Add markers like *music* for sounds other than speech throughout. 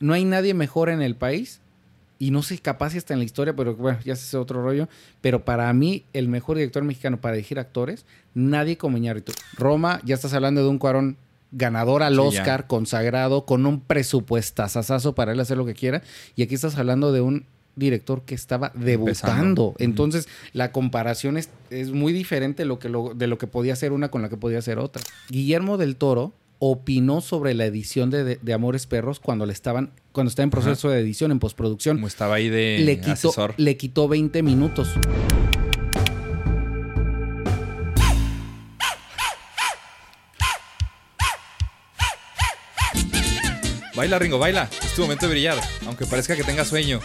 No hay nadie mejor en el país. Y no sé, capaz si está en la historia, pero bueno, ya es otro rollo. Pero para mí, el mejor director mexicano para dirigir actores, nadie como Iñárritu. Roma, ya estás hablando de un cuarón ganador al Sí, ya. Oscar, consagrado, con un presupuestazazazo para él hacer lo que quiera. Y aquí estás hablando de un director que estaba debutando. Empezando. Entonces, la comparación es, es muy diferente lo que lo- de lo que podía hacer una con la que podía hacer otra. Guillermo del Toro opinó sobre la edición de, de- de Amores Perros cuando le estaban cuando estaba en proceso de edición en postproducción Como estaba ahí de le quitó, asesor. le quitó 20 minutos. Baila, Ringo, baila. Es tu momento de brillar, aunque parezca que tengas sueño.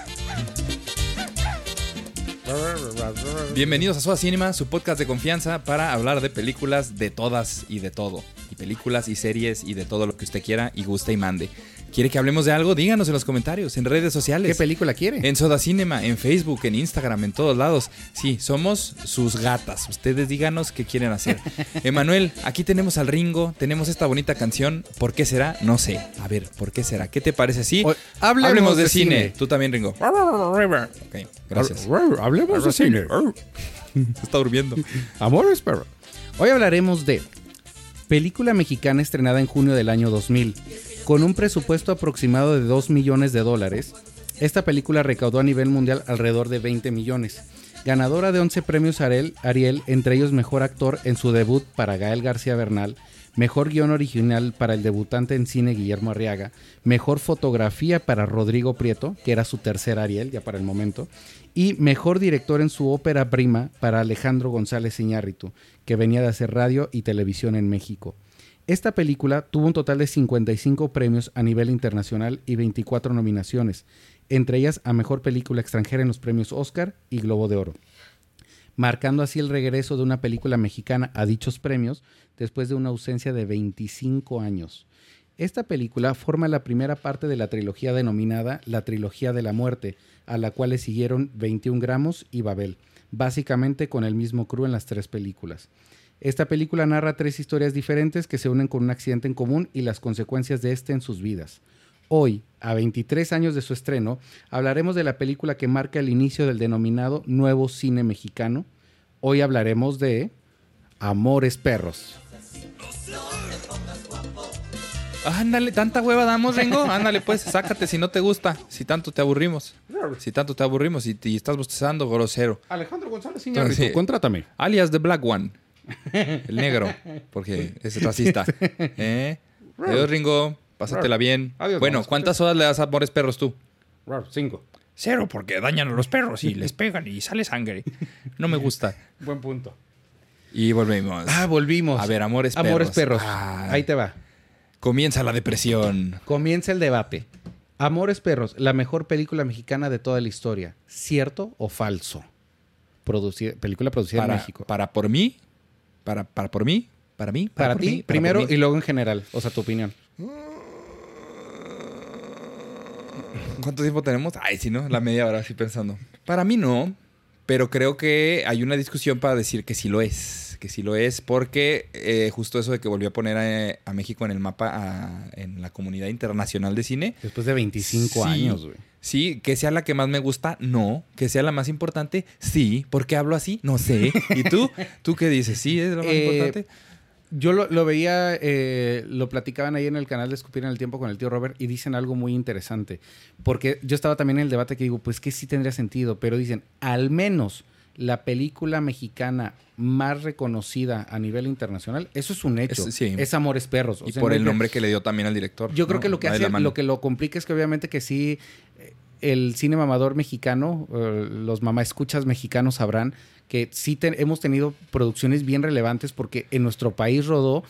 Bienvenidos a Soda Cinema, su podcast de confianza para hablar de películas de todas y de todo. Y películas y series y de todo lo que usted quiera y guste y mande. ¿Quiere que hablemos de algo? Díganos en los comentarios, en redes sociales. ¿Qué película quiere? En Soda Cinema, en Facebook, en Instagram, en todos lados. Sí, somos sus gatas. Ustedes díganos qué quieren hacer. *laughs* Emanuel, aquí tenemos al Ringo, tenemos esta bonita canción. ¿Por qué será? No sé. A ver, ¿por qué será? ¿Qué te parece así? O- hablemos de, de cine. cine. Tú también, Ringo. Ok, gracias. Hablemos de cine. Se *laughs* está durmiendo. *laughs* Amores Perros. Hoy hablaremos de película mexicana estrenada en junio del año 2000. Con un presupuesto aproximado de 2 millones de dólares, esta película recaudó a nivel mundial alrededor de 20 millones. Ganadora de 11 premios Ariel, Ariel, entre ellos Mejor Actor en su debut para Gael García Bernal, Mejor Guión Original para el debutante en cine Guillermo Arriaga, Mejor Fotografía para Rodrigo Prieto, que era su tercer Ariel ya para el momento, y Mejor Director en su ópera prima para Alejandro González Iñárritu, que venía de hacer radio y televisión en México. Esta película tuvo un total de 55 premios a nivel internacional y 24 nominaciones, entre ellas a Mejor Película Extranjera en los premios Oscar y Globo de Oro, marcando así el regreso de una película mexicana a dichos premios después de una ausencia de 25 años. Esta película forma la primera parte de la trilogía denominada La Trilogía de la Muerte, a la cual le siguieron 21 gramos y Babel, básicamente con el mismo crew en las tres películas. Esta película narra tres historias diferentes que se unen con un accidente en común y las consecuencias de este en sus vidas. Hoy, a 23 años de su estreno, hablaremos de la película que marca el inicio del denominado nuevo cine mexicano. Hoy hablaremos de Amores Perros. Ándale, tanta hueva damos, Ringo. *laughs* Ándale, pues, sácate si no te gusta. Si tanto te aburrimos. Si tanto te aburrimos y, y estás bostezando, grosero. Alejandro González Iñárritu, Sí. contrátame. Alias The Black One. *laughs* El negro. Porque es racista. *laughs* ¿Eh? Adiós, Ringo. Pásatela bien. Adiós, bueno. ¿cuántas horas le das a Amores Perros tú? Cinco. Cero, porque dañan a los perros y *laughs* les pegan y sale sangre. No me gusta. *laughs* Buen punto. Y volvemos. Ah, volvimos. A ver, Amores Amores Perros. Perros. Ah. Ahí te va. Comienza la depresión. Comienza el debate. Amores Perros, la mejor película mexicana de toda la historia. ¿Cierto o falso? Película producida Para, en México. para por mí. Para, para por mí. Para mí. Para ti, mí, para primero mí. y luego en general. O sea, tu opinión. ¿Cuánto tiempo tenemos? Ay, sí, ¿no? La media hora así pensando. Para mí no, pero creo que hay una discusión para decir que sí lo es. Que sí lo es porque eh, justo eso de que volvió a poner a, a México en el mapa a- en la comunidad internacional de cine. Después de 25 Sí. años, güey. Sí, que sea la que más me gusta, no. Que sea la más importante, sí. ¿Por qué hablo así? No sé. ¿Y tú? ¿Tú qué dices? ¿Sí es la más Eh, importante? Yo lo, lo veía, eh, lo platicaban ahí en el canal de Escupir en el Tiempo con el tío Robert y dicen algo muy interesante. Porque yo estaba también en el debate que digo, pues que sí tendría sentido, pero dicen, al menos la película mexicana más reconocida a nivel internacional, eso es un hecho. Es- sí. Es Amores Perros. O Y sea, por no el nombre que le dio también al director. Yo creo que lo que hace, lo que lo complica es que obviamente que sí, eh, el cine mamador mexicano, eh, los mamá escuchas mexicanos sabrán que sí te- hemos tenido producciones bien relevantes porque en nuestro país rodó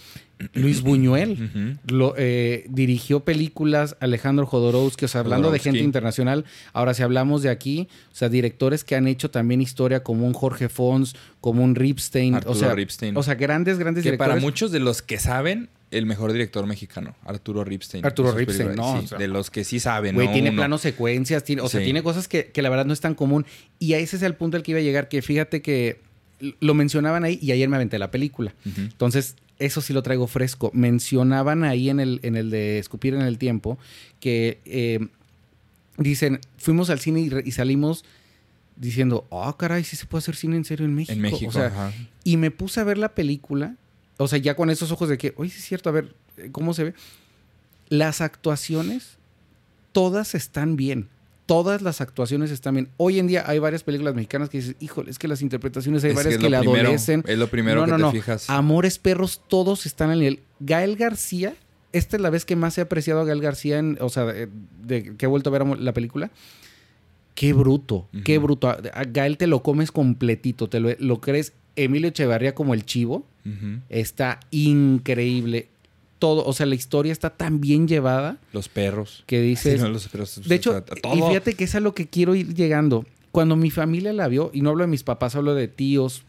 Luis Buñuel. *clears throat* Lo, eh, dirigió películas Alejandro Jodorowsky, o sea, hablando de gente internacional. Ahora, si hablamos de aquí, o sea, directores que han hecho también historia como un Jorge Fons, como un Ripstein, Arturo o sea, Ripstein. o sea, grandes, grandes Que directores. para muchos de los que saben, el mejor director mexicano, Arturo Ripstein. Arturo Ripstein, no, sí, o sea, de los que sí saben, Güey, ¿no? tiene planos secuencias, tiene, o sea, tiene cosas que, que la verdad no es tan común. Y a ese es el punto al que iba a llegar, que fíjate que lo mencionaban ahí y ayer me aventé la película. Entonces, eso sí lo traigo fresco. Mencionaban ahí en el, en el de Escupir en el Tiempo que eh, dicen, fuimos al cine y, re- y salimos diciendo, ah, caray, sí se puede hacer cine en serio en México. En México, O sea, ajá. y me puse a ver la película, o sea, ya con esos ojos de que, oye, sí es cierto, a ver, ¿cómo se ve? Las actuaciones, todas están bien. Todas las actuaciones están bien. Hoy en día hay varias películas mexicanas que dices, híjole, es que las interpretaciones hay Es varias que, lo le primero, adolecen. Es lo primero No, que no, te no. fijas. Amores Perros, todos están al nivel. Gael García, esta es la vez que más he apreciado a Gael García, en, o sea, de, de- que he vuelto a ver la película. Qué bruto, qué bruto. A Gael te lo comes completito, te lo, lo crees. Emilio Echevarría como el chivo, está increíble. Todo, o sea, la historia está tan bien llevada Los perros. que dices... Sí, no, los perros, de hecho, todo. y fíjate que es a lo que quiero ir llegando. Cuando mi familia la vio, y no hablo de mis papás, hablo de tíos.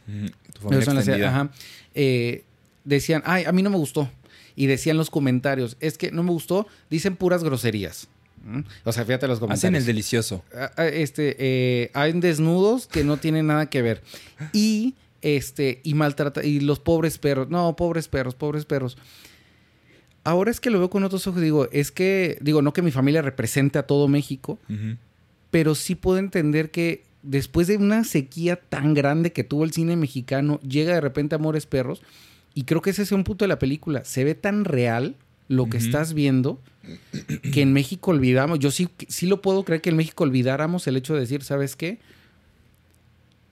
Tu familia extendida. ajá, eh, decían, ay, a mí no me gustó. Y decían los comentarios, es que no me gustó, dicen puras groserías. O sea, fíjate los comentarios. Hacen el delicioso. Ah, ah, Este, eh, hay desnudos que no tienen nada que ver. Y, este, y maltrata, y los pobres perros. No, pobres perros, pobres perros. Ahora es que lo veo con otros ojos, digo, es que, digo, no que mi familia represente a todo México, pero sí puedo entender que después de una sequía tan grande que tuvo el cine mexicano, llega de repente Amores Perros, y creo que ese es un punto de la película. Se ve tan real lo que estás viendo que en México olvidamos. Yo sí, sí lo puedo creer que en México olvidáramos el hecho de decir, ¿sabes qué?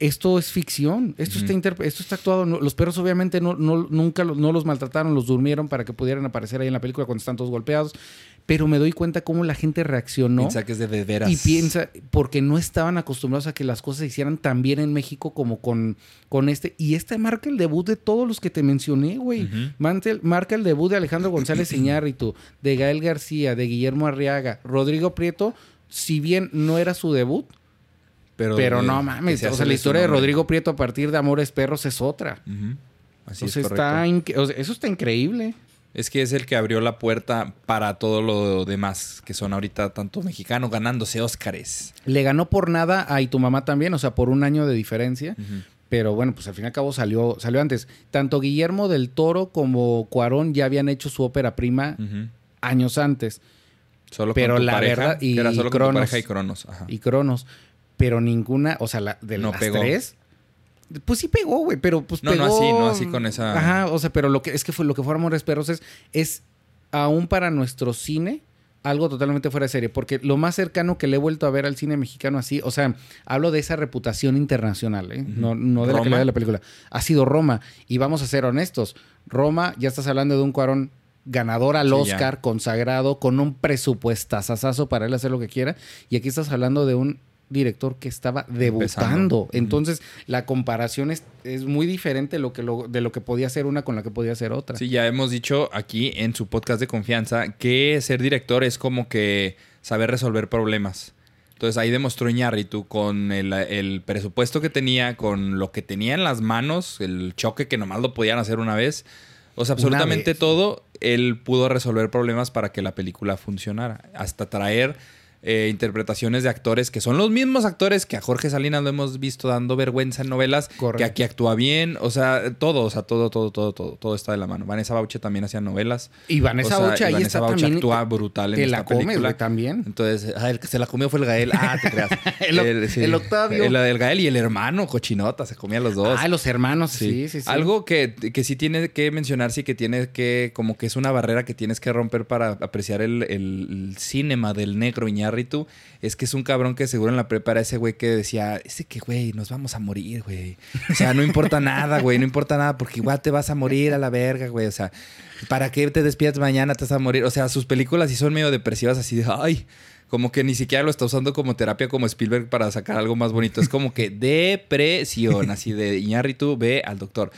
Esto es ficción, esto, está, esto está actuado. No- los perros obviamente no, no- nunca lo- no los maltrataron, los durmieron para que pudieran aparecer ahí en la película cuando están todos golpeados. Pero me doy cuenta cómo la gente reaccionó. Piensa que es de de veras. Y piensa, porque no estaban acostumbrados a que las cosas se hicieran tan bien en México como con, con este. Y este marca el debut de todos los que te mencioné, güey. Marca el debut de Alejandro *clears throat* González Iñárritu, de Gael García, de Guillermo Arriaga, Rodrigo Prieto, si bien no era su debut, Pero, pero de- no mames. O sea, la historia de. Rodrigo Prieto a partir de Amores Perros es otra. Así Entonces es está o sea, eso está increíble. Es que es el que abrió la puerta para todo lo demás, que son ahorita tanto mexicanos ganándose Óscares. Le ganó por nada a y tu mamá también, o sea, por un año de diferencia. Pero bueno, pues al fin y al cabo salió, salió antes. Tanto Guillermo del Toro como Cuarón ya habían hecho su ópera prima años antes. Solo Pero con tu la pareja, verdad- y que era solo con tu Cronos. pareja y Cronos. Ajá. y Cronos. Pero ninguna, o sea, la, de No las pegó. tres. Pues sí pegó, güey, pero pues No, no pegó. así, no así con esa- Ajá, o sea, pero lo que es que fue lo que fue Amores Perros es, es aún para nuestro cine algo totalmente fuera de serie, porque lo más cercano que le he vuelto a ver al cine mexicano así, o sea, hablo de esa reputación internacional, ¿eh? no, no de la Roma. calidad de la película, ha sido Roma, y vamos a ser honestos, Roma, ya estás hablando de un cuarón ganador al Sí, ya. Oscar, consagrado, con un presupuestazazazo para él hacer lo que quiera, y aquí estás hablando de un director que estaba debutando. Empezando. Entonces, la comparación es, es muy diferente lo que lo- de lo que podía ser una con la que podía ser otra. Sí, ya hemos dicho aquí en su podcast de confianza que ser director es como que saber resolver problemas. Entonces ahí demostró Iñárritu con el, el presupuesto que tenía, con lo que tenía en las manos, el choque que nomás lo podían hacer una vez. O sea, absolutamente todo, él pudo resolver problemas para que la película funcionara. Hasta traer eh, interpretaciones de actores que son los mismos actores que a Jorge Salinas lo hemos visto dando vergüenza en novelas, Correcto. que aquí actúa bien. O sea, todo, o sea, todo, todo, todo, todo, todo está de la mano. Vanessa Bauche también hacía novelas. Y Vanessa O sea, Bauche y ahí Vanessa está Bauche también. actúa brutal en te esta la comes, película. también. Entonces, ah, el que se la comió fue el Gael. Ah, te creas. *laughs* El Oc- el Octavio. El, el Gael y el hermano, cochinota, se comían los dos. Ah, los hermanos, sí, sí, sí. Algo que, que sí tiene que mencionarse y que tiene que, como que es una barrera que tienes que romper para apreciar el, el, cinema del negro Es que es un cabrón que seguro en la prepa era ese güey que decía, ese que güey, nos vamos a morir, güey. O sea, no importa nada, güey, no importa nada, porque igual te vas a morir a la verga, güey. O sea, ¿para qué te despiertas mañana? Te vas a morir. O sea, sus películas sí son medio depresivas, así de, ay, como que ni siquiera lo está usando como terapia como Spielberg para sacar algo más bonito. Es como que depresión, así de Iñárritu, ve al doctor.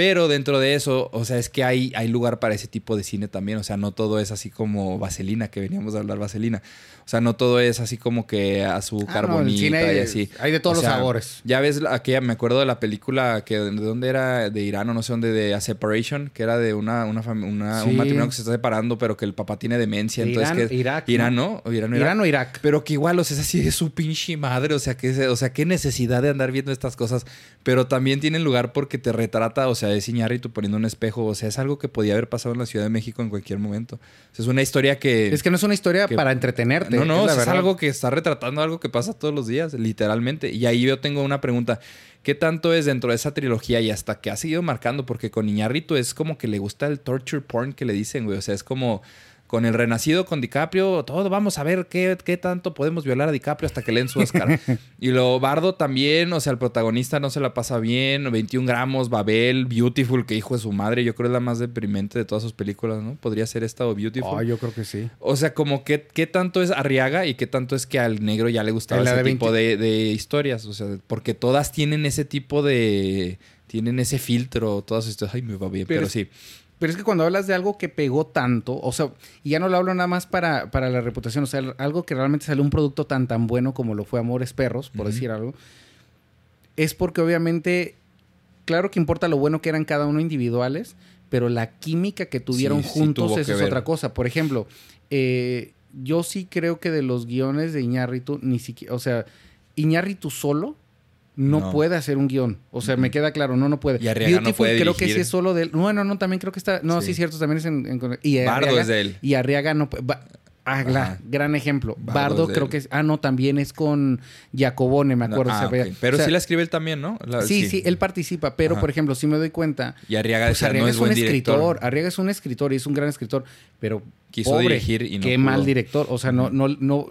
Pero dentro de eso, o sea, es que hay, hay lugar para ese tipo de cine también. O sea, no todo es así como vaselina, que veníamos a hablar vaselina. O sea, no todo es así como que azúcar Ah, no, bonita y así. hay de todos O los sabores. Ya ves, aquella, me acuerdo de la película que de dónde era, de Irán o no sé dónde, de A Separation, que era de una, una, una- Sí. un matrimonio que se está separando, pero que el papá tiene demencia. De entonces Irán, que Irak, Irán, ¿no? ¿no? O Irán, o Irak. Irán o Irak. Pero que igual, o sea, es así de su pinche madre. O sea, que, o sea, qué necesidad de andar viendo estas cosas. Pero también tienen lugar porque te retrata, o sea, es Iñárritu poniendo un espejo. O sea, es algo que podía haber pasado en la Ciudad de México en cualquier momento. O sea, es una historia que. Es que no es una historia que- para entretenerte. no, no, es algo que está retratando algo que pasa todos los días, literalmente. Y ahí yo tengo una pregunta. ¿Qué tanto es dentro de esa trilogía y hasta que ha seguido marcando? Porque con Iñárritu es como que le gusta el torture porn que le dicen, güey. O sea, es como con el renacido, con DiCaprio, todo vamos a ver qué, qué tanto podemos violar a DiCaprio hasta que le den su Oscar. *laughs* y lo Bardo también, o sea, el protagonista no se la pasa bien, 21 gramos, Babel, Beautiful, que hijo de su madre, yo creo es la más deprimente de todas sus películas, ¿no? Podría ser esta o Beautiful. Oh, yo creo que sí. O sea, como que qué tanto es Arriaga y qué tanto es que al negro ya le gustaba ese de tipo 20. de, de historias. O sea, porque todas tienen ese tipo de. Tienen ese filtro, todas sus historias. Ay, me va bien, Pero sí. Pero es que cuando hablas de algo que pegó tanto, o sea, y ya no lo hablo nada más para, para la reputación, o sea, algo que realmente salió un producto tan tan bueno como lo fue Amores Perros, por decir algo, es porque obviamente, claro que importa lo bueno que eran cada uno individuales, pero la química que tuvieron Sí, juntos, eso es otra cosa. Por ejemplo, eh, yo sí creo que de los guiones de Iñárritu, ni siquiera, o sea, Iñárritu solo no, No. puede hacer un guion. O sea, me queda claro, no, no puede. Y Arriaga no puede creo que sí es solo de él. Bueno, no, también creo que está. No, sí, Sí. cierto, también es en. en- y Bardo Arriaga- es de él. Y Arriaga no. pu- va- ah, Ajá. gran ejemplo. Bardo es creo él. que es. Ah, no, también es con Giacobone, me acuerdo. Ah. Pero O sea, sí la escribe él también, ¿no? La- sí, sí, él participa, pero Ajá. por ejemplo, si me doy cuenta. Y Arriaga Pues Arriaga no es, es un buen escritor. director. Arriaga es un escritor y es un gran escritor, pero Quiso pobre, dirigir y no qué pudo. mal director. O sea, no, no, no.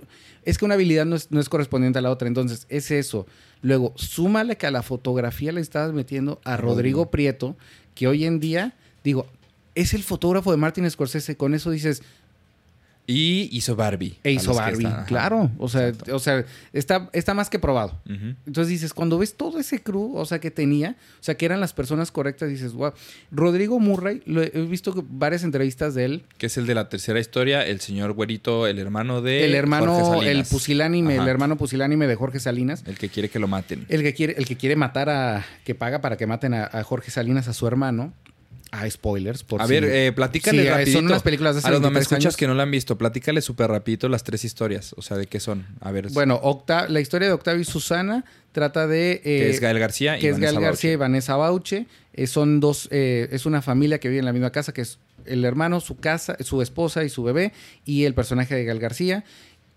Es que una habilidad no es, no es correspondiente a la otra. Entonces, es eso. Luego, súmale que a la fotografía le estabas metiendo a Rodrigo. Prieto, que hoy en día, digo, es el fotógrafo de Martin Scorsese. Con eso dices, Y hizo Barbie. e hizo Barbie. están, claro. O sea, Exacto. o sea está, está más que probado. Entonces dices, cuando ves todo ese crew, o sea, que tenía, o sea, que eran las personas correctas, dices, wow. Rodrigo Murray, lo he, visto varias entrevistas de él. Que es el de la tercera historia, el señor Güerito, el hermano de. el hermano, el pusilánime, el hermano pusilánime de Jorge Salinas. El que quiere que lo maten. El que quiere, el que quiere matar a, que paga para que maten a, a Jorge Salinas, a su hermano. Ah, spoilers, por A si- ver, eh, platícale Sí, eh, rapidito. son unas películas de hace A los no me 23 escuchas años. que no la han visto, platícale súper rapidito las tres historias. O sea, ¿de qué son? A ver. Bueno, Octa- la historia de Octavio y Susana trata de... eh, que es Gael García y que es Vanessa Gael García y Bauche. Vanessa Bauche. Eh, son dos, eh, es una familia que vive en la misma casa, que es el hermano, su casa, su esposa y su bebé, y el personaje de Gael García,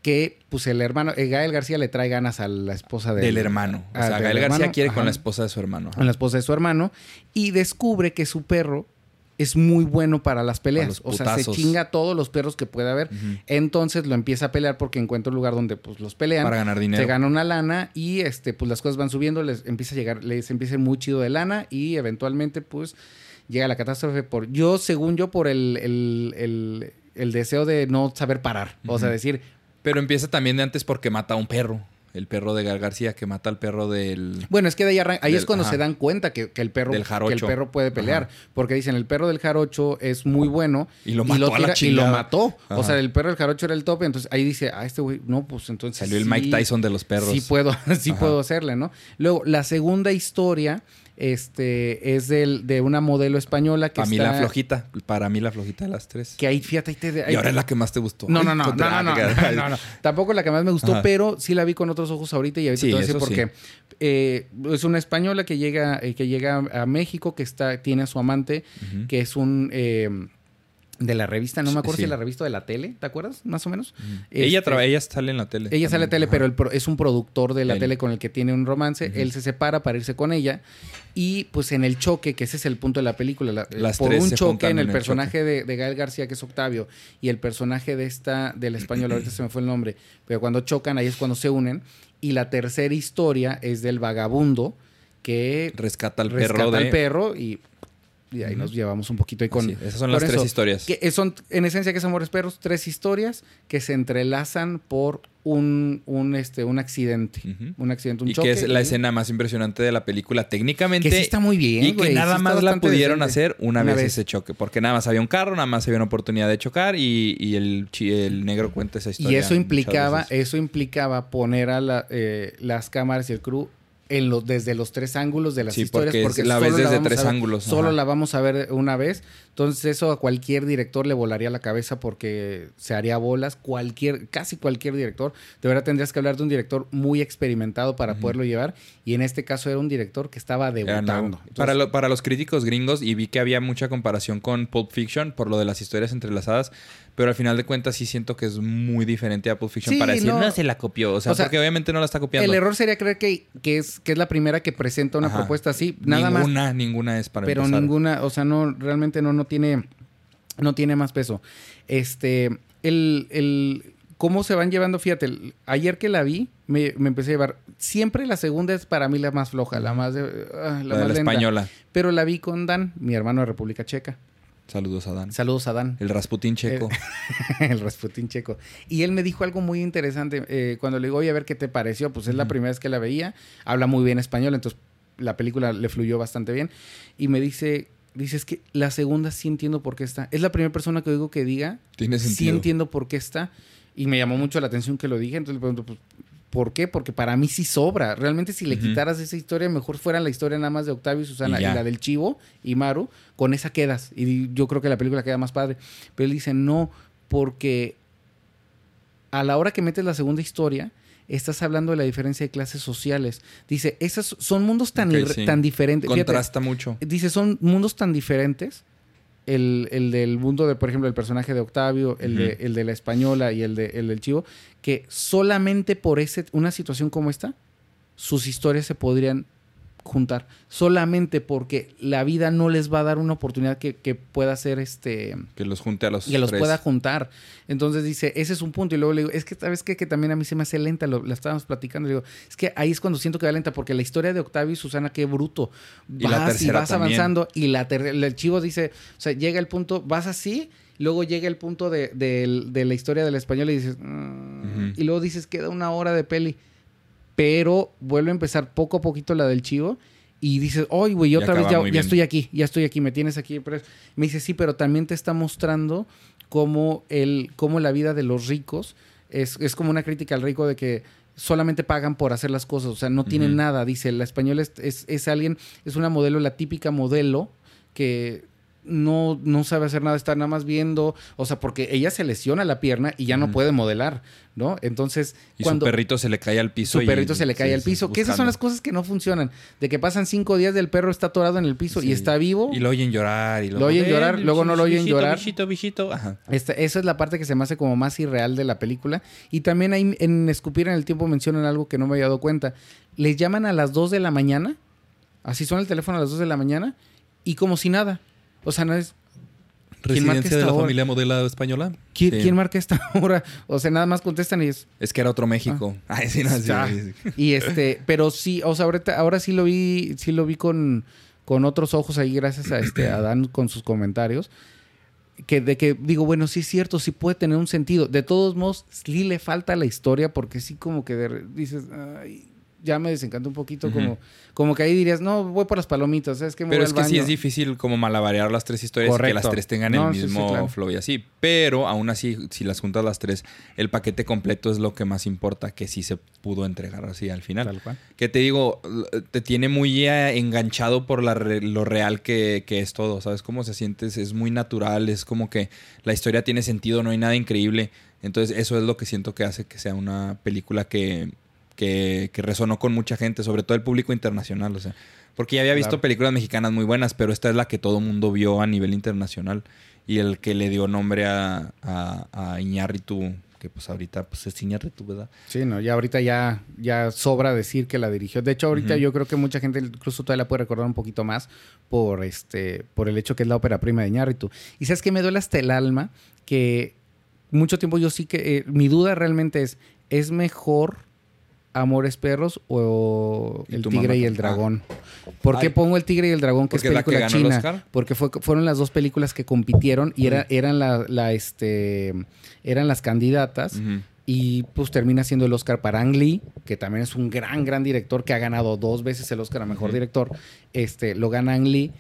que pues el hermano, eh, Gael García le trae ganas a la esposa del, Del hermano. O ah, sea, del Gael García hermano, quiere ajá, con la esposa de su hermano. ajá. con la esposa de su hermano, y descubre que su perro es muy bueno para las peleas. o sea, se chinga a todos los perros que puede haber. Entonces lo empieza a pelear porque encuentra un lugar donde pues los pelean. Para ganar dinero. Se gana una lana y este, pues las cosas van subiendo, les empieza a llegar, les empieza a ir muy chido de lana y eventualmente, pues, llega la catástrofe por. Yo, según yo, por el, el, el- el deseo de no saber parar. O sea, decir, Pero empieza también de antes porque mata a un perro. El perro de Gael García que mata al perro del. bueno, es que de ahí, arran- ahí Del- es cuando ajá. se dan cuenta que, que el perro, Del que el perro puede pelear. Ajá. Porque dicen, el perro del jarocho es muy bueno. Y lo mató a la tira- y lo mató. O sea, el perro del jarocho era el tope. Entonces ahí dice, ah, este güey, no, pues entonces. Salió el Mike Tyson de los perros. Sí puedo, *laughs* sí puedo hacerle, ¿no? Luego, la segunda historia este, es del, de una modelo española que Para mí está... la flojita. Para mí la flojita de las tres. Que ahí, fíjate, ahí te... ahí y ahora te- es la que más te gustó. No, no, no, no, contra- no, no, no, no, no. Tampoco la que más me gustó, Ajá. pero sí la vi con otros ojos ahorita y ahorita Sí, te voy a decir por sí. qué. Eh, es una española que llega, eh, que llega a México, que está, tiene a su amante, que es un... eh, de la revista, no me acuerdo Sí. si la revista de la tele, ¿te acuerdas? Más o menos. Ella, Este, traba- ella sale en la tele. Ella sale a tele, Ajá. pero el pro- es un productor de la Él. tele con el que tiene un romance. Él se separa para irse con ella. Y pues en el choque, que ese es el punto de la película, la- Las por un choque en el en el personaje de, de Gael García, que es Octavio, y el personaje de esta, del español, ahorita se me fue el nombre, pero cuando chocan, ahí es cuando se unen. Y la tercera historia es del vagabundo que Rescata al rescata perro de. al perro y Y ahí nos llevamos un poquito ahí con... Esas son con las tres historias. Que son, en esencia, que es Amores Perros, tres historias que se entrelazan por un, un, este, un accidente. Un accidente, un y choque. que es la y- escena más impresionante de la película técnicamente. Que sí está muy bien, y que nada sí más la pudieron decente. hacer una, Una vez, vez. ese choque. Porque nada más había un carro, nada más había una oportunidad de chocar y, y el, el negro cuenta esa historia. Y eso implicaba, eso implicaba poner a la, eh, las cámaras y el crew en los, desde los tres ángulos de las Sí, historias. porque la ves solo desde vamos tres ver- ángulos, Solo ajá. la vamos a ver una vez. Entonces eso a cualquier director le volaría la cabeza porque se haría bolas. Cualquier, casi cualquier director. De verdad tendrías que hablar de un director muy experimentado para poderlo llevar. Y en este caso era un director que estaba debutando. Entonces, para, lo- para los críticos gringos, y vi que había mucha comparación con Pulp Fiction por lo de las historias entrelazadas, pero al final de cuentas sí siento que es muy diferente a Pulp Fiction Sí, para decir, no. no, se la copió. O sea, O sea, porque obviamente no la está copiando. el error sería creer que, que, es, que es la primera que presenta una Ajá. propuesta así. Nada más. ninguna, ninguna es para pero empezar. ninguna, o sea, no, realmente no, no tiene, no tiene más peso. Este, el, el, cómo se van llevando, fíjate, el- ayer que la vi, me, me empecé a llevar, siempre la segunda es para mí la más floja, la más, de- ah, la La más de la lenta. española. Pero la vi con Dan, mi hermano de República Checa. Saludos a Dan. Saludos a Dan. El Rasputín checo. *laughs* el Rasputín checo. Y él me dijo algo muy interesante. eh, cuando le digo, oye, a ver qué te pareció, pues es la primera vez que la veía. Habla muy bien español, entonces la película le fluyó bastante bien. Y me dice, dice, es que la segunda sí entiendo por qué está. Es la primera persona que oigo que diga, Tiene sí sentido. entiendo por qué está. Y me llamó mucho la atención que lo dije. Entonces le pregunto, pues, ¿por qué? Porque para mí sí sobra. Realmente si le quitaras esa historia, mejor fuera la historia nada más de Octavio y Susana Y la del Chivo y Maru. Con esa quedas. Y yo creo que la película queda más padre. Pero él dice, no, porque a la hora que metes la segunda historia, estás hablando de la diferencia de clases sociales. Dice, esas son mundos tan, sí. tan diferentes. Fíjate, Contrasta mucho. dice, son mundos tan diferentes. El, el del mundo de, por ejemplo, el personaje de Octavio, el, de, el de la española y el, de, el del chivo, que solamente por ese, una situación como esta, sus historias se podrían juntar. Solamente porque la vida no les va a dar una oportunidad que, que pueda ser este Que los junte a los que los tres. pueda juntar. Entonces dice, ese es un punto. Y luego le digo, es que sabes qué? que también a mí se me hace lenta, lo, la estábamos platicando. Le digo, es que ahí es cuando siento que va lenta, porque la historia de Octavio y Susana, qué bruto. Y la Vas y vas también. avanzando. Y la el chivo dice, o sea, llega el punto, vas así, luego llega el punto de, de- de la historia del español y dices, "Mm", y luego dices, queda una hora de peli. Pero vuelve a empezar poco a poquito la del chivo. Y dices, oye, güey, otra vez ya, estoy aquí, ya estoy aquí, me tienes aquí. preso". Me dice, sí, pero también te está mostrando cómo, el, cómo la vida de los ricos es, es como una crítica al rico de que solamente pagan por hacer las cosas, o sea, no tienen nada. Dice, la española es, es, es alguien, es una modelo, la típica modelo que no, no sabe hacer nada, está nada más viendo, o sea, porque ella se lesiona la pierna y ya no puede modelar, ¿no? Entonces, Y cuando su perrito se le cae al piso. su y- perrito se le cae sí, al sí, piso, que esas son las cosas que no funcionan, de que pasan cinco días del perro está atorado en el piso Sí. y está vivo. Y lo oyen llorar. Y Lo oyen llorar, luego no lo oyen bichito, llorar. Bichito, bichito. Ajá. Esta- esa es la parte que se me hace como más irreal de la película. Y también ahí en Escupir en el Tiempo mencionan algo que no me había dado cuenta. Les llaman a las 2 de la mañana, así suena el teléfono a las 2 de la mañana, y como si nada. O sea, no es... ¿Quién marca Residencia de la hora? familia modela española. ¿Quién, Sí. quién marca esta *laughs* hora? O sea, nada más contestan y es... Es que era otro México. *laughs* Ay, sí, no, sí, Ah. sí, sí. Y este, pero sí, o sea, ahorita, ahora sí lo vi, sí lo vi con, con otros ojos ahí, gracias a este a Dan con sus comentarios. Que de que digo, bueno, sí es cierto, sí puede tener un sentido. De todos modos, sí le falta la historia, porque sí como que de re- dices, ay, ya me desencantó un poquito, como, como que ahí dirías, no, voy por las palomitas, es que me Pero voy es al que sí baño". es difícil como malabarear las tres historias y que las tres tengan No, el sí, sí, mismo claro. flow y así. Pero aún así, si las juntas las tres, el paquete completo es lo que más importa, que sí se pudo entregar así al final. Tal cual. Que te digo, te tiene muy eh, enganchado por la re- lo real que, que es todo, ¿sabes? Cómo se sientes, es muy natural, es como que la historia tiene sentido, no hay nada increíble. Entonces eso es lo que siento que hace que sea una película que, que, que resonó con mucha gente, sobre todo el público internacional, o sea. Porque ya había visto Claro. películas mexicanas muy buenas, pero esta es la que todo mundo vio a nivel internacional y el que le dio nombre a, a, a Iñárritu, que pues ahorita pues es Iñárritu, ¿verdad? Sí, no, ya ahorita ya, ya sobra decir que la dirigió. De hecho, ahorita yo creo que mucha gente incluso todavía la puede recordar un poquito más por este, por el hecho que es la ópera prima de Ñarritu. Y sabes que me duele hasta el alma que mucho tiempo yo sí que eh, mi duda realmente es, ¿es mejor Amores Perros o ¿Y El Tigre mamá y el Dragón. ¿Por qué Ay. pongo El Tigre y el Dragón, que es que película china? Porque fue, fueron las dos películas que compitieron y era, eran la, la, este eran las candidatas. Y pues termina siendo el Oscar para Ang Lee, que también es un gran, gran director que ha ganado dos veces el Oscar a Mejor. Director. Este, lo gana Ang Lee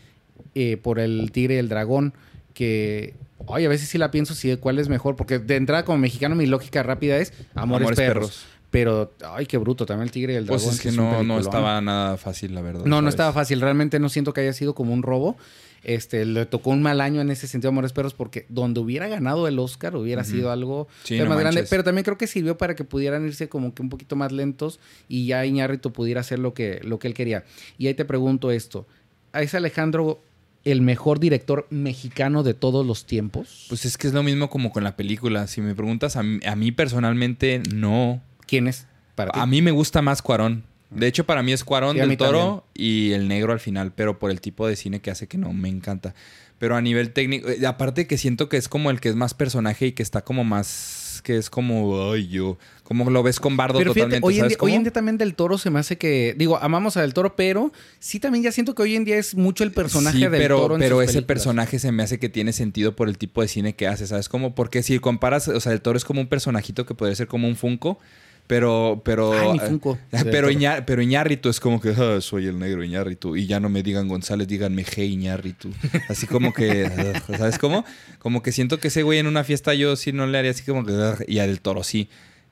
eh, por El Tigre y el Dragón, que... Oye, a veces sí la pienso si cuál es mejor, porque de entrada como mexicano mi lógica rápida es Amores, Amores perros. Perros. Pero, ay, qué bruto, también El Tigre y el Dragón. Pues es que no, no estaba nada fácil, la verdad. No, no estaba fácil. Realmente no siento que haya sido como un robo. Este, le tocó un mal año en ese sentido Amores Perros porque donde hubiera ganado el Oscar hubiera sido algo Sí, no más grande. Pero también creo que sirvió para que pudieran irse como que un poquito más lentos y ya Iñárritu pudiera hacer lo que, lo que él quería. Y ahí te pregunto esto. ¿Es Alejandro el mejor director mexicano de todos los tiempos? Pues es que es lo mismo como con la película. Si me preguntas, a mí, a mí personalmente no. ¿Quién es para ti? A mí me gusta más Cuarón. De hecho, para mí es Cuarón Sí, del Toro y el negro al final, pero por el tipo de cine que hace que no me encanta. Pero a nivel técnico, eh, aparte que siento que es como el que es más personaje y que está como más, que es como, ay, yo, como lo ves con Bardo Pero fíjate, totalmente, hoy en, ¿sabes día, hoy en día también Del Toro se me hace que... Digo, amamos a Del Toro, pero sí también ya siento que hoy en día es mucho el personaje Sí, del pero, Toro en pero sus ese películas. personaje se me hace que tiene sentido por el tipo de cine que hace, ¿sabes? Como porque si comparas, o sea, el toro es como un personajito que podría ser como un Funko, pero, pero, Ay, mi eh, Funko. pero, Del Toro. Iña- pero Iñárritu es como que "Ah, soy el negro Iñárritu y ya no me digan González, díganme Hey Iñárritu. Así como que, *laughs* ¿sabes cómo? Como que siento que ese güey en una fiesta yo sí no le haría así como que "Ugh", y a del toro sí.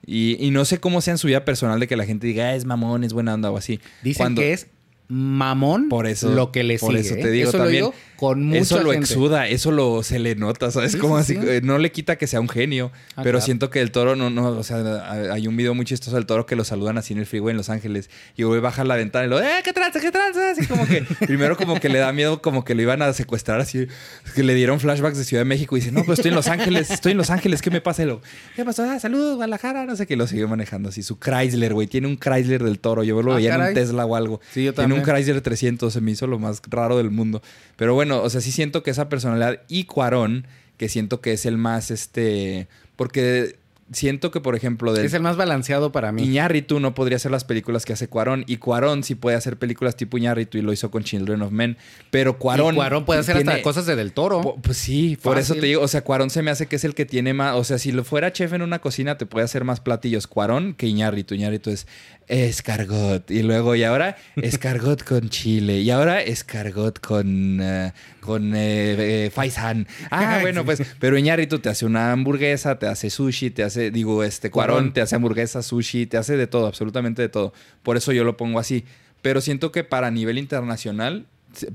Y, y no sé cómo sea en su vida personal de que la gente diga, "Ah, es mamón, es buena onda o así. Dicen Cuando- que es mamón Por eso- lo que le por sigue. eso ¿eh? te digo lo también, digo con mucha eso lo gente. exuda, eso lo se le nota, ¿sabes? Sí, Como sí, así, sí. eh, no le quita que sea un genio, Ah, pero claro. siento que el toro no, no, o sea, hay un video muy chistoso del toro que lo saludan así en el freeway en Los Ángeles y güey baja la ventana y lo, ¡eh, qué tranza, qué tranza! Así como que *laughs* primero como que le da miedo, como que lo iban a secuestrar así, que le dieron flashbacks de Ciudad de México y dice, no, pues estoy en Los Ángeles, estoy en Los Ángeles, ¿qué me pasa? Y lo, ¿qué pasó? Ah, saludos, Guadalajara, no sé qué, lo siguió manejando así, su Chrysler, güey, tiene un Chrysler del toro, yo lo Ah, veía en un Tesla o algo. Sí, yo Tiene un también. Chrysler 300, se me hizo lo más raro del mundo. Pero bueno, o sea, sí siento que esa personalidad y Cuarón, que siento que es el más, este, porque siento que, por ejemplo, del Es el más balanceado para mí. Iñárritu no podría hacer las películas que hace Cuarón y Cuarón sí puede hacer películas tipo Iñárritu y lo hizo con Children of Men, pero Cuarón Y Cuarón puede hacer hasta cosas de Del Toro. Po- Pues sí, por eso te digo, o sea, Cuarón se me hace que es el que tiene más, o sea, si lo fuera chef en una cocina te puede hacer más platillos Cuarón que Iñárritu. Iñárritu es escargot y luego y ahora *laughs* escargot con chile y ahora escargot con eh, con eh, eh, faisán. *laughs* Ah, bueno, pues, pero Iñárritu te hace una hamburguesa, te hace sushi, te hace, digo, este Cuarón Cuarón. te hace hamburguesa, sushi, te hace de todo, absolutamente de todo. Por eso yo lo pongo así. Pero siento que para nivel internacional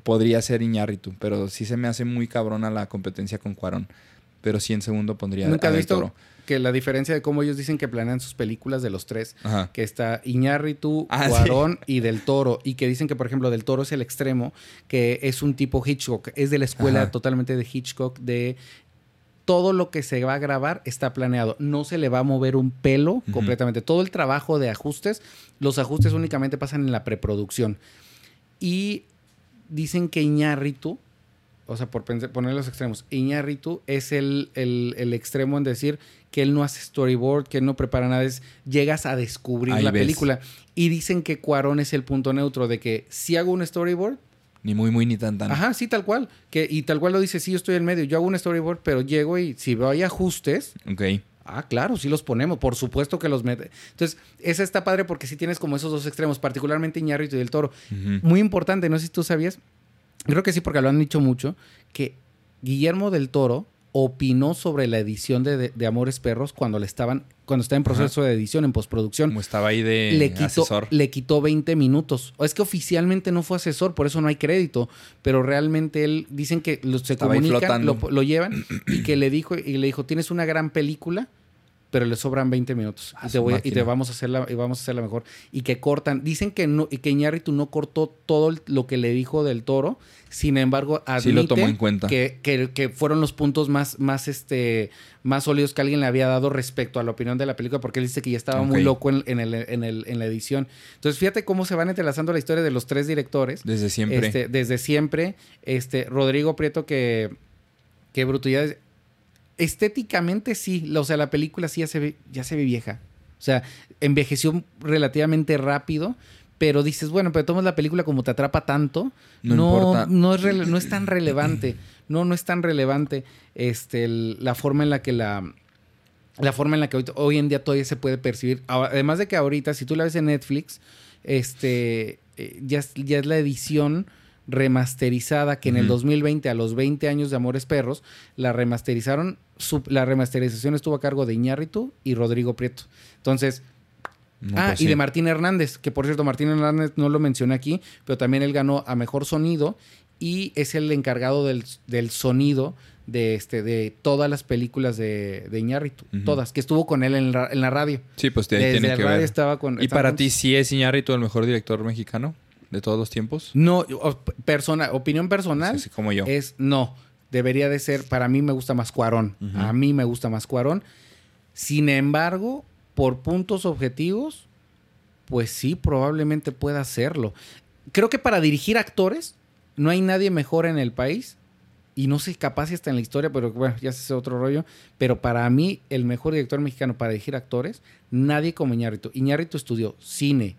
podría ser Iñárritu, pero sí se me hace muy cabrona la competencia con Cuarón. Pero sí en segundo pondría Nunca a Del visto Toro. que la diferencia de cómo ellos dicen que planean sus películas de los tres, Ajá. que está Iñárritu, Ah, sí. Cuarón y Del Toro, y que dicen que, por ejemplo, Del Toro es el extremo, que es un tipo Hitchcock, es de la escuela Ajá. totalmente de Hitchcock, de todo lo que se va a grabar está planeado, no se le va a mover un pelo completamente, todo el trabajo de ajustes, los ajustes únicamente pasan en la preproducción. Y dicen que Iñárritu, o sea, por poner los extremos, Iñárritu es el, el- el extremo en decir que él no hace storyboard, que él no prepara nada, es llegas a descubrir Ahí la ves. película. Y dicen que Cuarón es el punto neutro de que si hago un storyboard, Ni muy, muy, ni tan, tan. ajá, sí, tal cual, que, y tal cual lo dice, sí, yo estoy en medio, yo hago un storyboard, pero llego y si veo ahí ajustes, Ok. Ah, claro, sí los ponemos, por supuesto que los mete. Entonces, esa está padre porque sí tienes como esos dos extremos, particularmente Iñárritu y del Toro. Ujú. Muy importante, no sé si tú sabías, creo que sí porque lo han dicho mucho, que Guillermo del Toro opinó sobre la edición de, de- de Amores Perros cuando le estaban, cuando estaba en proceso de edición, en postproducción. Como estaba ahí de Le quitó, asesor. le quitó 20 minutos. O es que oficialmente no fue asesor, por eso no hay crédito. Pero realmente él, dicen que lo- se Estaba comunican, lo, lo llevan y que le dijo, y le dijo, tienes una gran película, pero le sobran 20 minutos. Ah, y, te voy y te vamos a hacerla, y vamos a hacerla mejor. Y que cortan. Dicen que no, y que Iñárritu no cortó todo el- lo que le dijo del toro. Sin embargo, admite Sí lo tomó en cuenta. Que, que- que fueron los puntos más, más, este, más sólidos que alguien le había dado respecto a la opinión de la película, porque él dice que ya estaba muy loco en, en el- en el- en la edición. Entonces, fíjate cómo se van entrelazando la historia de los tres directores. Desde siempre. Este, desde siempre. Este, Rodrigo Prieto, que, que bruto. Estéticamente sí. O sea, la película sí ya se ve, ya se ve vieja. O sea, envejeció relativamente rápido, pero dices, bueno, pero tomas la película como te atrapa tanto, No no, es, no es tan relevante. No, no es tan relevante este, el- la forma en la que la... La forma en la que hoy, hoy en día todavía se puede percibir. Además de que ahorita, si tú la ves en Netflix, este eh, ya, ya es la edición remasterizada que en el Ujú. 2020, a los 20 años de Amores Perros, la remasterizaron. su- la remasterización estuvo a cargo de Iñárritu y Rodrigo Prieto. Entonces, No, ah, pues y sí. de Martín Hernández, que por cierto, Martín Hernández no lo mencioné aquí, pero también él ganó a Mejor Sonido y es el encargado del, del sonido de, este, de todas las películas de, de Iñárritu. Todas, que estuvo con él en la, en la radio. Sí, pues de ahí Desde tiene la que radio ver. estaba con... ¿Y para con- ti sí es Iñárritu el mejor director mexicano de todos los tiempos? No, persona, opinión personal Así como yo. es no. Debería de ser, para mí me gusta más Cuarón. A mí me gusta más Cuarón. Sin embargo, por puntos objetivos, pues sí, probablemente pueda hacerlo. Creo que para dirigir actores, no hay nadie mejor en el país. Y no sé, capaz si está en la historia, pero bueno, ya es otro rollo. Pero para mí, el mejor director mexicano para dirigir actores, nadie como Iñárritu. Iñárritu estudió cine,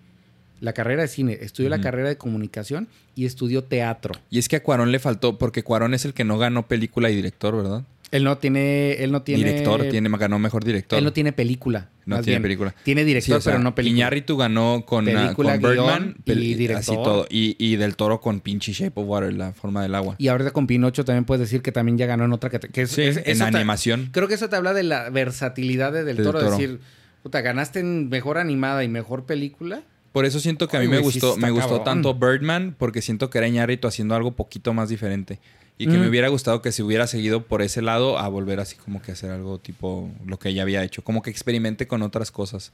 la carrera de cine, estudió la carrera de comunicación y estudió teatro. Y es que a Cuarón le faltó, porque Cuarón es el que no ganó película y director, ¿verdad? Él no tiene, él no tiene Director, tiene, ganó mejor director. Él no tiene película. No tiene bien. película. Tiene director, Sí, o sea, pero no película. Iñárritu ganó con, ah, con Birdman y pel- director. Así todo. Y, y Del Toro con pinche Shape of Water, la forma del agua. Y ahorita con Pinocho también puedes decir que también ya ganó en otra categoría. Que es- Sí, es- en te- animación. creo que eso te habla de la versatilidad de Del Del Toro. Toro. Decir, puta, ganaste en mejor animada y mejor película. Por eso siento que a mí me gustó, me gustó tanto Birdman, porque siento que era Iñárritu haciendo algo poquito más diferente. Y que Mm. me hubiera gustado que se hubiera seguido por ese lado a volver así como que hacer algo tipo lo que ella había hecho. Como que experimente con otras cosas.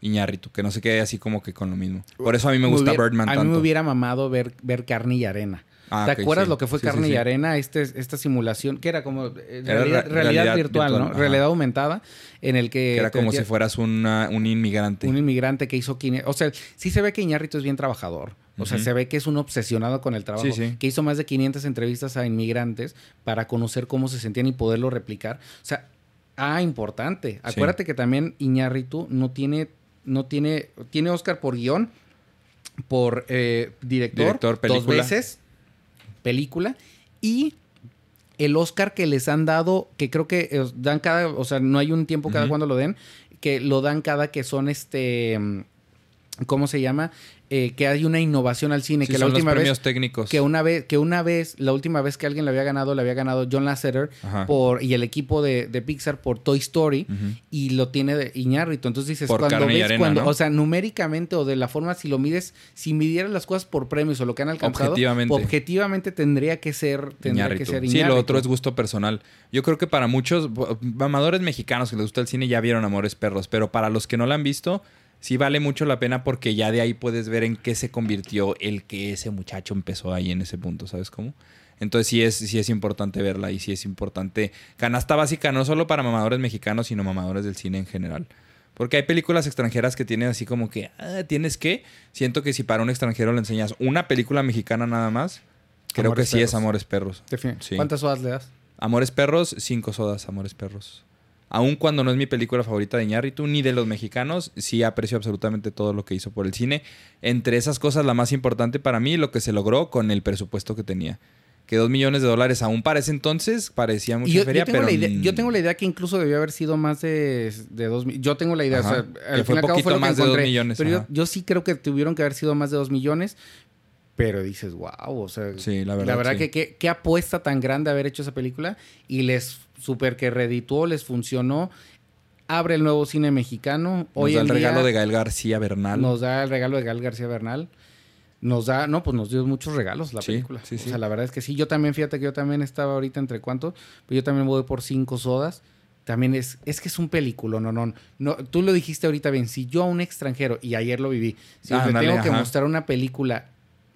Iñárritu, que no se quede así como que con lo mismo. Por eso a mí me gusta hubiera- Birdman A mí tanto. me hubiera mamado ver, ver Carne y Arena. Ah, ¿Te acuerdas sí. lo que fue Sí, Carne sí. y Arena? Este, esta simulación, que era como eh, Era realidad, re- realidad realidad virtual, virtual, ¿no? Realidad aumentada, en el que... Que era como si fueras una- un inmigrante. Un inmigrante que hizo... O sea, sí se ve que Iñárritu es bien trabajador. O sea, se ve que es un obsesionado con el trabajo. Sí, sí. Que hizo más de 500 entrevistas a inmigrantes para conocer cómo se sentían y poderlo replicar. O sea, ah, importante. Acuérdate que también Iñárritu no tiene... No tiene... Tiene Oscar por guion, por eh, director, Director, dos veces, película, y el Oscar que les han dado, que creo que eh, dan cada, o sea, no hay un tiempo cada cuando lo den, que lo dan cada que son este, mm, ¿cómo se llama? Eh, que hay una innovación al cine, Sí, que la son los última premios vez, técnicos. que una vez, que una vez, la última vez que alguien le había ganado, le había ganado John Lasseter Ajá. por, y el equipo de, de Pixar por Toy Story, y lo tiene de Iñárritu. Entonces dices, Por cuando ves, arena, cuando, ¿no? o sea, numéricamente o de la forma, si lo mides, si midieras las cosas por premios o lo que han alcanzado, Objetivamente. objetivamente tendría que ser, tendría que Iñárritu. ser Sí, lo Iñárritu. otro es gusto personal. Yo creo que para muchos mamadores mexicanos que les gusta el cine ya vieron Amores Perros, pero para los que no la han visto, sí vale mucho la pena porque ya de ahí puedes ver en qué se convirtió el que ese muchacho empezó ahí en ese punto, ¿sabes cómo? Entonces sí es, sí es importante verla y sí es importante. Canasta básica no solo para mamadores mexicanos, sino mamadores del cine en general. Porque hay películas extranjeras que tienen así como que, ah, tienes que. Siento que si para un extranjero le enseñas una película mexicana nada más, creo Amores que sí es. Amores Perros. Sí. ¿Cuántas horas le das? Amores Perros, cinco sodas, Amores Perros. Aun cuando no es mi película favorita de Iñárritu ni de los mexicanos, sí aprecio absolutamente todo lo que hizo por el cine. Entre esas cosas, la más importante para mí, lo que se logró con el presupuesto que tenía. Que dos millones de dólares, aún para ese entonces, parecía mucha yo, feria, yo tengo pero... la idea, yo tengo la idea que incluso debió haber sido más de, de dos Yo tengo la idea, Ajá. o sea, Que al fue fin y al cabo poquito fue lo que más de dos millones, Pero yo, yo sí creo que tuvieron que haber sido más de dos millones. Pero dices, wow, o sea, Sí, la verdad, sí. que qué qué apuesta tan grande haber hecho esa película y les super que redituó, les funcionó. Abre el nuevo cine mexicano. Nos da el regalo de Gael García Bernal. nos da el regalo de Gal García Bernal. Nos da, no, pues nos dio muchos regalos la Sí, película. sí, O sí. sea, la verdad es que sí. Yo también, fíjate que yo también estaba ahorita entre cuánto, pero yo también voy por cinco sodas. También es, es que es un película, no, no, no. Tú lo dijiste ahorita bien. Si yo a un extranjero, y ayer lo viví, si Ah, le tengo que mostrar una película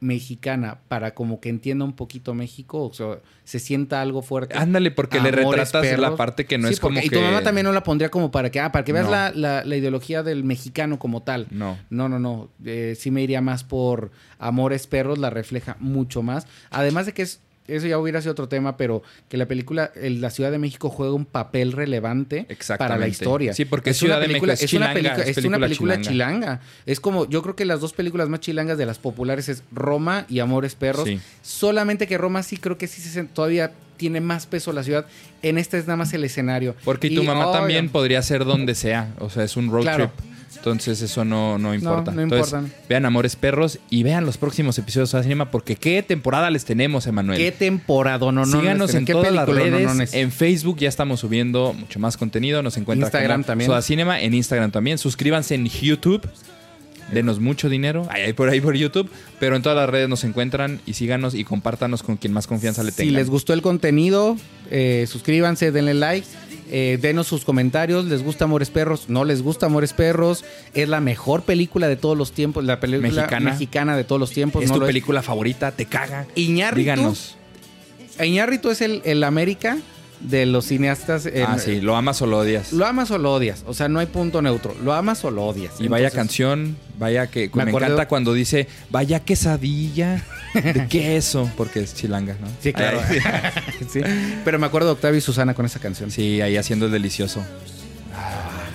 mexicana para como que entienda un poquito México, o sea, se sienta algo fuerte. Ándale, porque le retratas la parte que no Sí, es como porque- que... Y tu mamá también no la pondría como para que, ah, para que veas No. la, la- la ideología del mexicano como tal. No. No, no, no. Eh, sí me iría más por Amores Perros, la refleja mucho más. Además de que es, eso ya hubiera sido otro tema, pero que la película, el- la Ciudad de México juega un papel relevante para la historia. Sí, porque es Ciudad una de película, México es es una película, es es una película chilanga. Es como, yo creo que las dos películas más chilangas de las populares es Roma y Amores Perros. Sí. Solamente que Roma sí creo que sí se, todavía tiene más peso la ciudad. En esta es nada más el escenario. Porque tu mamá oh, también podría ser donde sea. O sea, es un road Claro. trip. Entonces eso no, no importa. no Entonces, importa. vean Amores Perros y vean los próximos episodios de Cinema porque qué temporada les tenemos, Emanuel. Qué temporada, no, no. Síganos en todas las redes. En En Facebook ya estamos subiendo mucho más contenido. Nos encuentran Instagram como también. Soda Cinema, en Instagram también. Suscríbanse en YouTube. Denos mucho dinero. Ahí, ahí por ahí por YouTube. Pero en todas las redes nos encuentran y síganos y compártanos con quien más confianza le Si tengan. les gustó el contenido, eh, suscríbanse, denle like, eh, denos sus comentarios. ¿Les gusta Amores Perros? ¿No les gusta Amores Perros? Es la mejor película de todos los tiempos, la película Mexicana. mexicana, de todos los tiempos. ¿Es no tu película favorita? ¿Te caga? Iñárritu, Díganos. Iñárritu es el, el América de los cineastas. en- ah, sí. ¿Lo amas o lo odias? Lo amas o lo odias. O sea, no hay punto neutro. Lo amas o lo odias. Y vaya canción, vaya que Me encanta cuando dice vaya quesadilla de *laughs* queso, porque es chilanga, ¿no? Sí, claro. *laughs* Sí. Pero me acuerdo de Octavio y Susana con esa canción. sí, ahí haciendo el delicioso.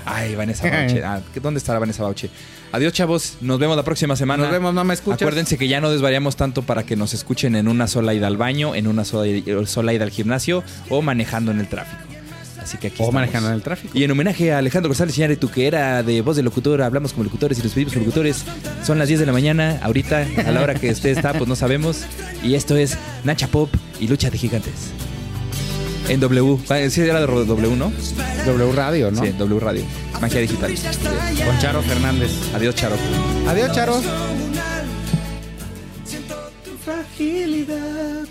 Ay, Vanessa Bauche. *laughs* Ah, ¿Dónde estará Vanessa Bauche? Adiós, chavos. Nos vemos la próxima semana. Nos vemos, no me escuchas. Acuérdense que ya no desvariamos tanto para que nos escuchen en una sola ida al baño, en una sola, sola ida al gimnasio o manejando en el tráfico. Así que aquí O estamos. manejando en el tráfico. Y en homenaje a Alejandro González Iñárritu, que era de voz de locutor, hablamos como locutores y los pedimos como locutores. Son las 10 de la mañana, ahorita, a la hora que usted está, pues no sabemos. Y esto es Nacha Pop y Lucha de Gigantes. En W. Ah, Sí, era de W, ¿no? W Radio, ¿no? Sí, W Radio. Magia digital. Con Charo Fernández. Adiós, Charo. Adiós, Charo. Siento tu fragilidad.